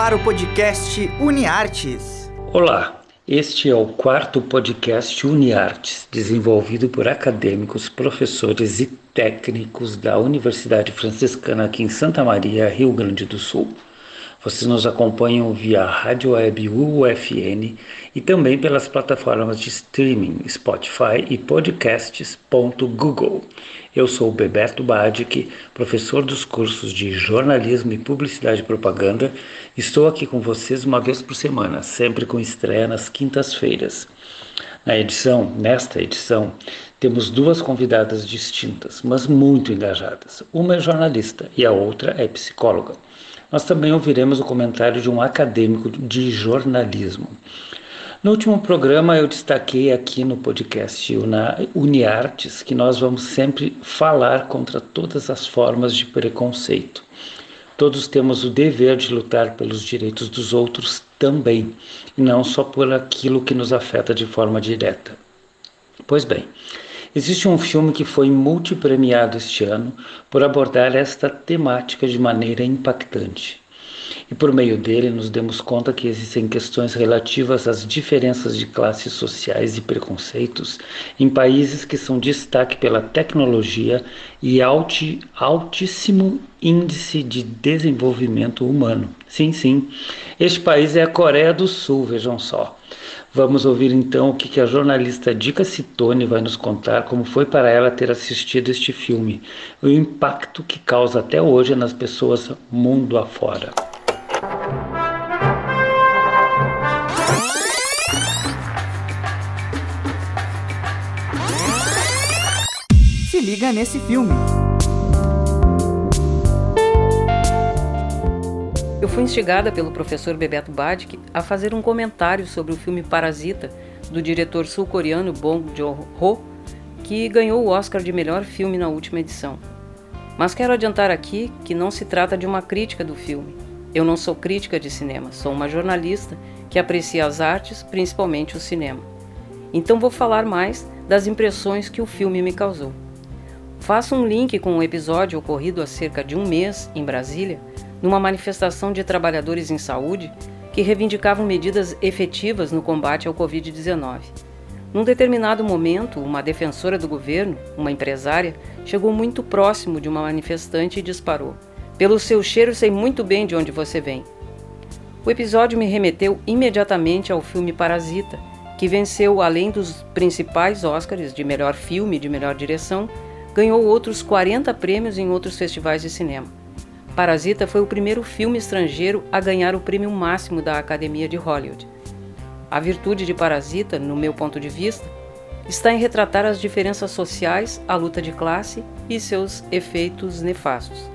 ar o podcast UniArtes. Olá, este é o quarto podcast UniArtes, desenvolvido por acadêmicos, professores e técnicos da Universidade Franciscana aqui em Santa Maria, Rio Grande do Sul. Vocês nos acompanham via rádio web UFN e também pelas plataformas de streaming Spotify e podcasts.google. Eu sou Beberto Badic, professor dos cursos de jornalismo e publicidade e propaganda. Estou aqui com vocês uma vez por semana, sempre com estreia nas quintas-feiras. Na edição, nesta edição, temos duas convidadas distintas, mas muito engajadas. Uma é jornalista e a outra é psicóloga. Nós também ouviremos o comentário de um acadêmico de jornalismo. No último programa eu destaquei aqui no podcast na Uniartes que nós vamos sempre falar contra todas as formas de preconceito. Todos temos o dever de lutar pelos direitos dos outros também, e não só por aquilo que nos afeta de forma direta. Pois bem, Existe um filme que foi multipremiado este ano por abordar esta temática de maneira impactante. E por meio dele nos demos conta que existem questões relativas às diferenças de classes sociais e preconceitos em países que são destaque pela tecnologia e altíssimo índice de desenvolvimento humano. Sim, sim, este país é a Coreia do Sul, vejam só. Vamos ouvir então o que a jornalista Dica Citone vai nos contar como foi para ela ter assistido este filme, o impacto que causa até hoje nas pessoas mundo afora. Se liga nesse filme. Eu fui instigada pelo professor Bebeto Badic a fazer um comentário sobre o filme Parasita, do diretor sul-coreano Bong Joon-ho, que ganhou o Oscar de melhor filme na última edição. Mas quero adiantar aqui que não se trata de uma crítica do filme. Eu não sou crítica de cinema, sou uma jornalista que aprecia as artes, principalmente o cinema. Então vou falar mais das impressões que o filme me causou. Faço um link com um episódio ocorrido há cerca de um mês em Brasília, numa manifestação de trabalhadores em saúde que reivindicavam medidas efetivas no combate ao Covid-19. Num determinado momento, uma defensora do governo, uma empresária, chegou muito próximo de uma manifestante e disparou: Pelo seu cheiro, sei muito bem de onde você vem. O episódio me remeteu imediatamente ao filme Parasita, que venceu, além dos principais Oscars de melhor filme e de melhor direção, ganhou outros 40 prêmios em outros festivais de cinema. Parasita foi o primeiro filme estrangeiro a ganhar o prêmio máximo da Academia de Hollywood. A virtude de Parasita, no meu ponto de vista, está em retratar as diferenças sociais, a luta de classe e seus efeitos nefastos.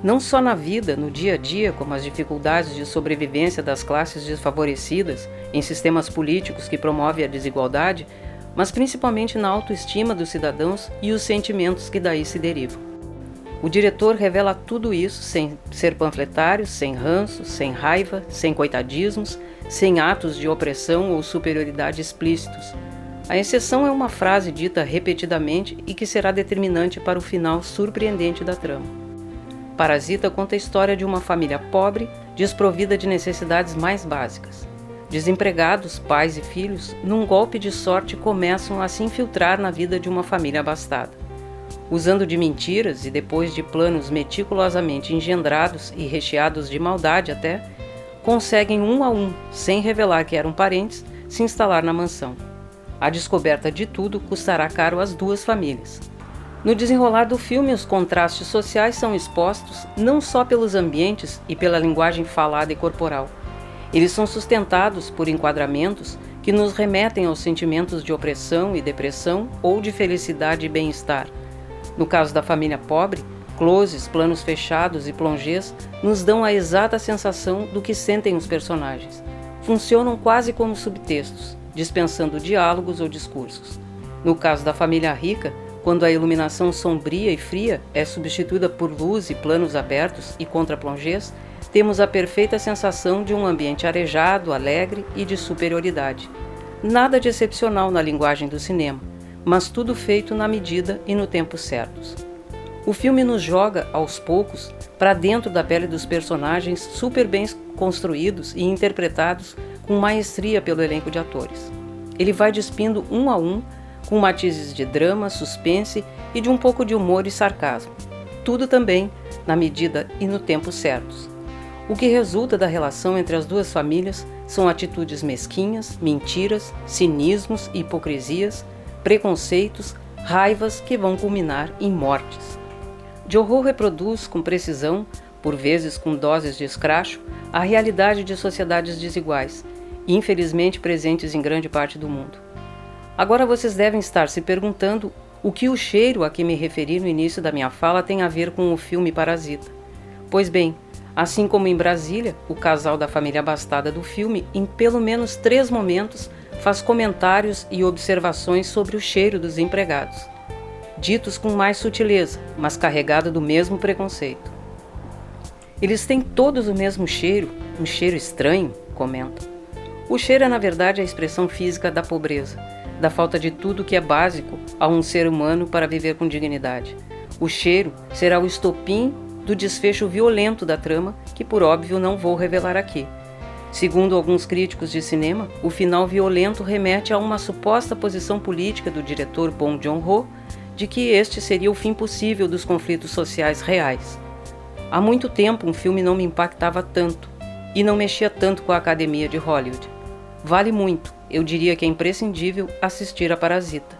Não só na vida, no dia a dia, como as dificuldades de sobrevivência das classes desfavorecidas em sistemas políticos que promovem a desigualdade, mas principalmente na autoestima dos cidadãos e os sentimentos que daí se derivam. O diretor revela tudo isso sem ser panfletário, sem ranço, sem raiva, sem coitadismos, sem atos de opressão ou superioridade explícitos. A exceção é uma frase dita repetidamente e que será determinante para o final surpreendente da trama. Parasita conta a história de uma família pobre, desprovida de necessidades mais básicas. Desempregados, pais e filhos, num golpe de sorte, começam a se infiltrar na vida de uma família abastada usando de mentiras e depois de planos meticulosamente engendrados e recheados de maldade até, conseguem um a um, sem revelar que eram parentes, se instalar na mansão. A descoberta de tudo custará caro às duas famílias. No desenrolar do filme, os contrastes sociais são expostos não só pelos ambientes e pela linguagem falada e corporal. Eles são sustentados por enquadramentos que nos remetem aos sentimentos de opressão e depressão ou de felicidade e bem-estar no caso da família pobre, closes, planos fechados e plongés nos dão a exata sensação do que sentem os personagens. Funcionam quase como subtextos, dispensando diálogos ou discursos. No caso da família rica, quando a iluminação sombria e fria é substituída por luz e planos abertos e contra-plongés, temos a perfeita sensação de um ambiente arejado, alegre e de superioridade. Nada de excepcional na linguagem do cinema, mas tudo feito na medida e no tempo certos. O filme nos joga, aos poucos, para dentro da pele dos personagens super bem construídos e interpretados com maestria pelo elenco de atores. Ele vai despindo um a um, com matizes de drama, suspense e de um pouco de humor e sarcasmo. Tudo também na medida e no tempo certos. O que resulta da relação entre as duas famílias são atitudes mesquinhas, mentiras, cinismos e hipocrisias, preconceitos, raivas que vão culminar em mortes. Joho reproduz com precisão, por vezes com doses de escracho, a realidade de sociedades desiguais, infelizmente presentes em grande parte do mundo. Agora vocês devem estar se perguntando o que o cheiro a que me referi no início da minha fala tem a ver com o filme Parasita. Pois bem, assim como em Brasília, o casal da família abastada do filme, em pelo menos três momentos, faz comentários e observações sobre o cheiro dos empregados ditos com mais sutileza, mas carregada do mesmo preconceito. Eles têm todos o mesmo cheiro, um cheiro estranho, comentam. O cheiro é, na verdade, a expressão física da pobreza, da falta de tudo que é básico a um ser humano para viver com dignidade. O cheiro será o estopim do desfecho violento da trama, que por óbvio não vou revelar aqui. Segundo alguns críticos de cinema, o final violento remete a uma suposta posição política do diretor Bong Joon-ho de que este seria o fim possível dos conflitos sociais reais. Há muito tempo um filme não me impactava tanto e não mexia tanto com a academia de Hollywood. Vale muito, eu diria que é imprescindível assistir a Parasita.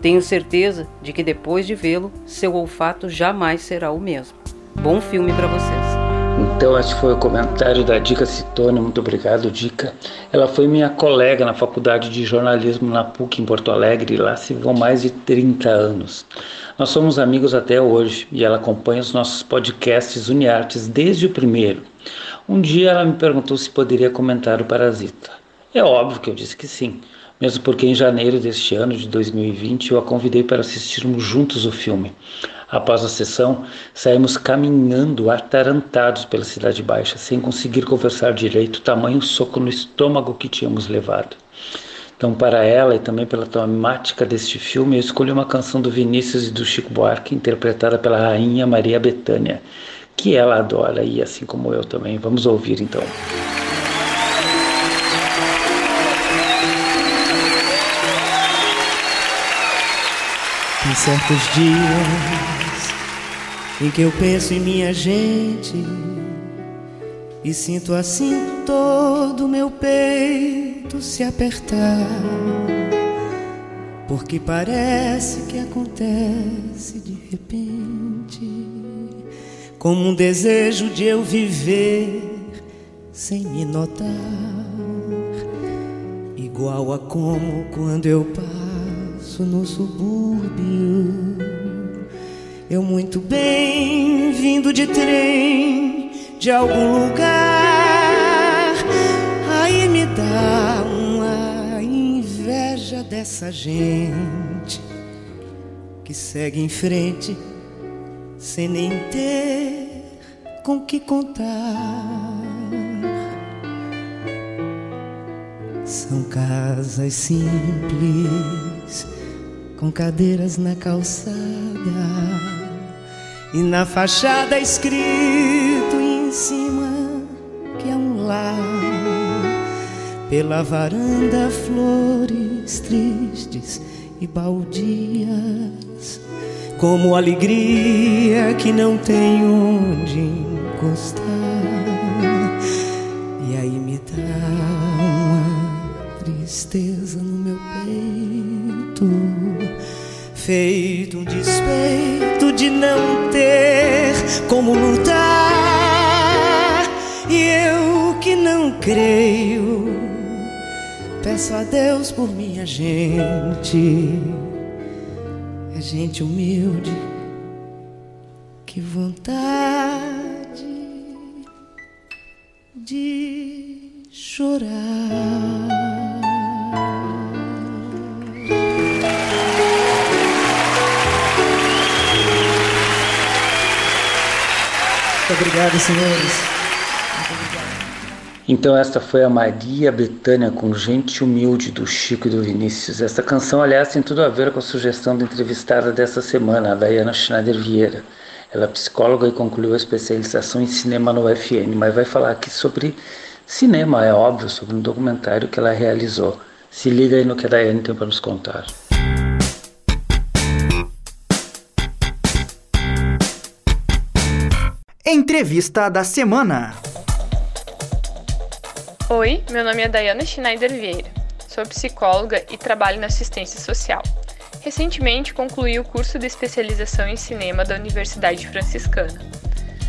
Tenho certeza de que depois de vê-lo, seu olfato jamais será o mesmo. Bom filme para vocês. Então, esse foi o comentário da Dica Citone. Muito obrigado, Dica. Ela foi minha colega na faculdade de jornalismo na PUC em Porto Alegre. Lá se vão mais de 30 anos. Nós somos amigos até hoje e ela acompanha os nossos podcasts Uniartes desde o primeiro. Um dia ela me perguntou se poderia comentar o Parasita. É óbvio que eu disse que sim, mesmo porque em janeiro deste ano de 2020 eu a convidei para assistirmos juntos o filme. Após a sessão, saímos caminhando atarantados pela Cidade Baixa, sem conseguir conversar direito, tamanho soco no estômago que tínhamos levado. Então, para ela e também pela temática deste filme, eu escolhi uma canção do Vinícius e do Chico Buarque, interpretada pela rainha Maria Bethânia, que ela adora e assim como eu também. Vamos ouvir então. Tem certos dias em que eu penso em minha gente e sinto assim todo meu peito se apertar. Porque parece que acontece de repente, como um desejo de eu viver sem me notar, igual a como quando eu passo no subúrbio eu muito bem vindo de trem de algum lugar. Aí me dá uma inveja dessa gente que segue em frente sem nem ter com que contar. São casas simples com cadeiras na calçada e na fachada escrito em cima que é um lar. Pela varanda flores tristes e baldias, como alegria que não tem onde encostar. Feito um despeito de não ter como lutar. E eu que não creio, peço a Deus por minha gente. É gente humilde, que vontade de chorar. Muito obrigado, senhores. Então esta foi a Maria Betânia com Gente Humilde do Chico e do Vinícius. Esta canção, aliás, tem tudo a ver com a sugestão da entrevistada dessa semana, a Dayana Schneider Vieira. Ela é psicóloga e concluiu a especialização em cinema no UFN, mas vai falar aqui sobre cinema, é óbvio, sobre um documentário que ela realizou. Se liga aí no que a Daiane tem para nos contar. Entrevista da semana. Oi, meu nome é Dayana Schneider Vieira. Sou psicóloga e trabalho na assistência social. Recentemente concluí o curso de especialização em cinema da Universidade Franciscana.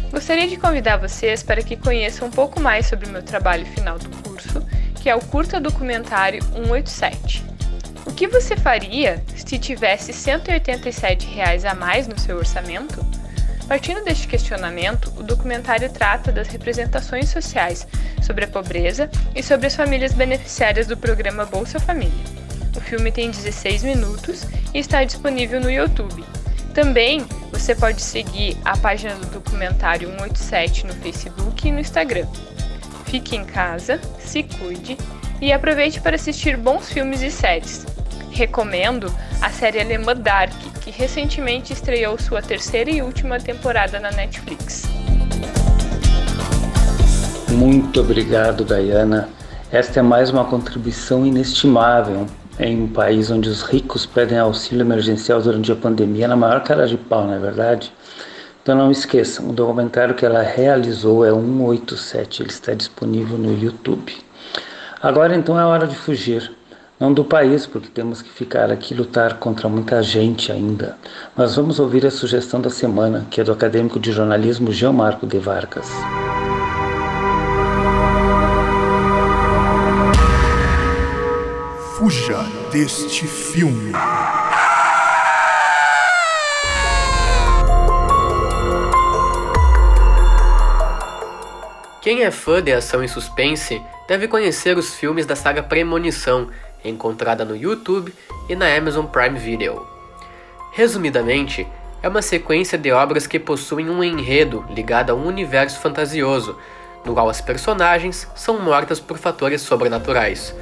Gostaria de convidar vocês para que conheçam um pouco mais sobre o meu trabalho final do curso, que é o curta documentário 187. O que você faria se tivesse 187 reais a mais no seu orçamento? Partindo deste questionamento, o documentário trata das representações sociais sobre a pobreza e sobre as famílias beneficiárias do programa Bolsa Família. O filme tem 16 minutos e está disponível no YouTube. Também você pode seguir a página do documentário 187 no Facebook e no Instagram. Fique em casa, se cuide e aproveite para assistir bons filmes e séries. Recomendo a série alemã Dark, que recentemente estreou sua terceira e última temporada na Netflix. Muito obrigado, Diana. Esta é mais uma contribuição inestimável em um país onde os ricos pedem auxílio emergencial durante a pandemia na maior cara de pau, não é verdade? Então não esqueçam, o documentário que ela realizou é 187, ele está disponível no YouTube. Agora então é hora de fugir. Não do país, porque temos que ficar aqui lutar contra muita gente ainda. Mas vamos ouvir a sugestão da semana, que é do acadêmico de jornalismo Geomarco de Vargas. Fuja deste filme. Quem é fã de ação e suspense deve conhecer os filmes da saga Premonição, encontrada no YouTube e na Amazon Prime Video. Resumidamente, é uma sequência de obras que possuem um enredo ligado a um universo fantasioso, no qual as personagens são mortas por fatores sobrenaturais.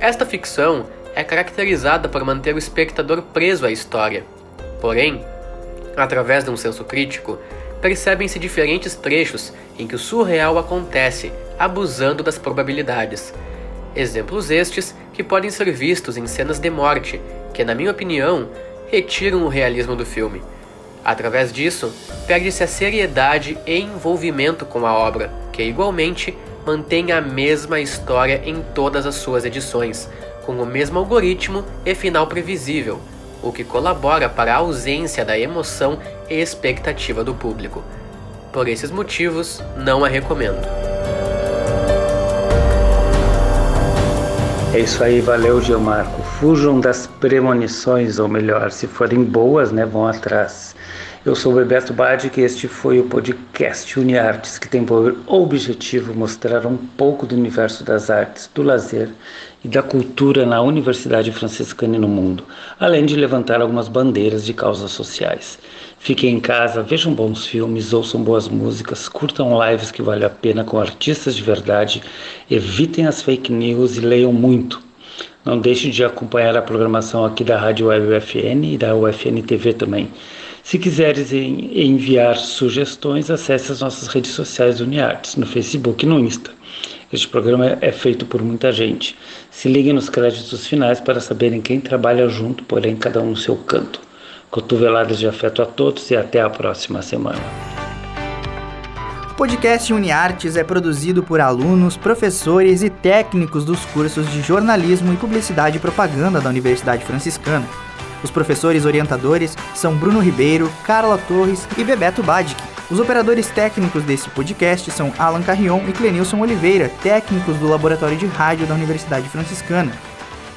Esta ficção é caracterizada por manter o espectador preso à história. Porém, através de um senso crítico, percebem-se diferentes trechos em que o surreal acontece, abusando das probabilidades. Exemplos estes que podem ser vistos em cenas de morte, que, na minha opinião, retiram o realismo do filme. Através disso, perde-se a seriedade e envolvimento com a obra, que igualmente mantém a mesma história em todas as suas edições, com o mesmo algoritmo e final previsível, o que colabora para a ausência da emoção e expectativa do público. Por esses motivos, não a recomendo. É isso aí, valeu Geomarco. Fujam das premonições, ou melhor, se forem boas, né, vão atrás. Eu sou o Bebeto Badic e este foi o podcast UniArtes, que tem por objetivo mostrar um pouco do universo das artes, do lazer e da cultura na Universidade Franciscana e no mundo, além de levantar algumas bandeiras de causas sociais. Fiquem em casa, vejam bons filmes, ouçam boas músicas, curtam lives que vale a pena com artistas de verdade, evitem as fake news e leiam muito. Não deixe de acompanhar a programação aqui da Rádio Web UFN e da UFN TV também. Se quiseres enviar sugestões, acesse as nossas redes sociais Uniartes, no Facebook e no Insta. Este programa é feito por muita gente. Se liguem nos créditos finais para saberem quem trabalha junto, porém cada um no seu canto. Cotoveladas de afeto a todos e até a próxima semana. O podcast UniArtes é produzido por alunos, professores e técnicos dos cursos de jornalismo e publicidade e propaganda da Universidade Franciscana. Os professores orientadores são Bruno Ribeiro, Carla Torres e Bebeto Badic. Os operadores técnicos desse podcast são Alan Carrion e Clenilson Oliveira, técnicos do Laboratório de Rádio da Universidade Franciscana.